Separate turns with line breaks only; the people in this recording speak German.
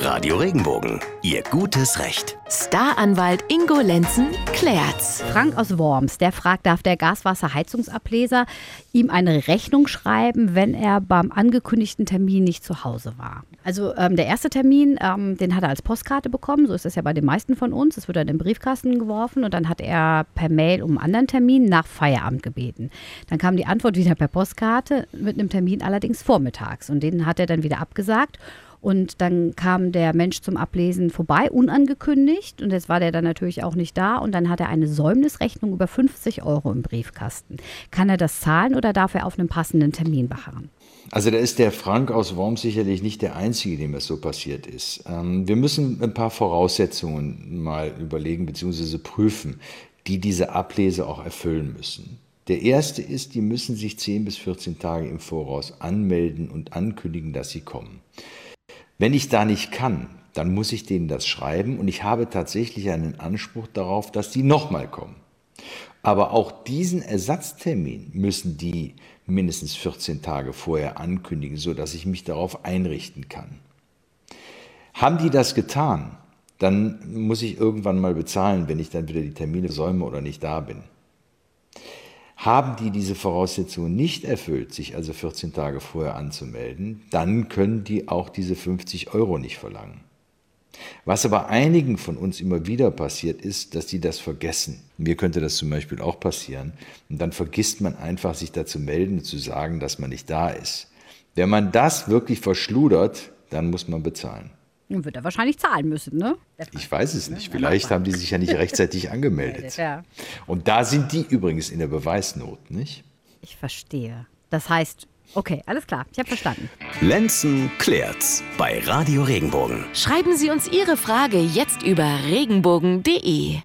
Radio Regenbogen, Ihr gutes Recht.
Staranwalt Ingo Lenzen klärt's.
Frank aus Worms, der fragt, darf der Gaswasserheizungsableser ihm eine Rechnung schreiben, wenn er beim angekündigten Termin nicht zu Hause war? Also ähm, der erste Termin, ähm, den hat er als Postkarte bekommen, so ist es ja bei den meisten von uns. Es wird dann in den Briefkasten geworfen und dann hat er per Mail um einen anderen Termin nach Feierabend gebeten. Dann kam die Antwort wieder per Postkarte mit einem Termin allerdings vormittags und den hat er dann wieder abgesagt. Und dann kam der Mensch zum Ablesen vorbei, unangekündigt. Und jetzt war der dann natürlich auch nicht da. Und dann hat er eine Säumnisrechnung über 50 Euro im Briefkasten. Kann er das zahlen oder darf er auf einem passenden Termin beharren?
Also da ist der Frank aus Worms sicherlich nicht der Einzige, dem es so passiert ist. Ähm, wir müssen ein paar Voraussetzungen mal überlegen bzw. prüfen, die diese Ablese auch erfüllen müssen. Der erste ist, die müssen sich 10 bis 14 Tage im Voraus anmelden und ankündigen, dass sie kommen. Wenn ich da nicht kann, dann muss ich denen das schreiben und ich habe tatsächlich einen Anspruch darauf, dass die nochmal kommen. Aber auch diesen Ersatztermin müssen die mindestens 14 Tage vorher ankündigen, sodass ich mich darauf einrichten kann. Haben die das getan, dann muss ich irgendwann mal bezahlen, wenn ich dann wieder die Termine säume oder nicht da bin. Haben die diese Voraussetzungen nicht erfüllt, sich also 14 Tage vorher anzumelden, dann können die auch diese 50 Euro nicht verlangen. Was aber einigen von uns immer wieder passiert, ist, dass die das vergessen. Mir könnte das zum Beispiel auch passieren. Und dann vergisst man einfach, sich da zu melden und zu sagen, dass man nicht da ist. Wenn man das wirklich verschludert, dann muss man bezahlen.
Dann wird er wahrscheinlich zahlen müssen, ne?
Ich weiß es nicht. Vielleicht haben die sich ja nicht rechtzeitig angemeldet.
Ja.
Und da sind die übrigens in der Beweisnot, nicht?
Ich verstehe. Das heißt, okay, alles klar, ich habe verstanden.
Lenzen klärt's bei Radio Regenbogen.
Schreiben Sie uns Ihre Frage jetzt über regenbogen.de.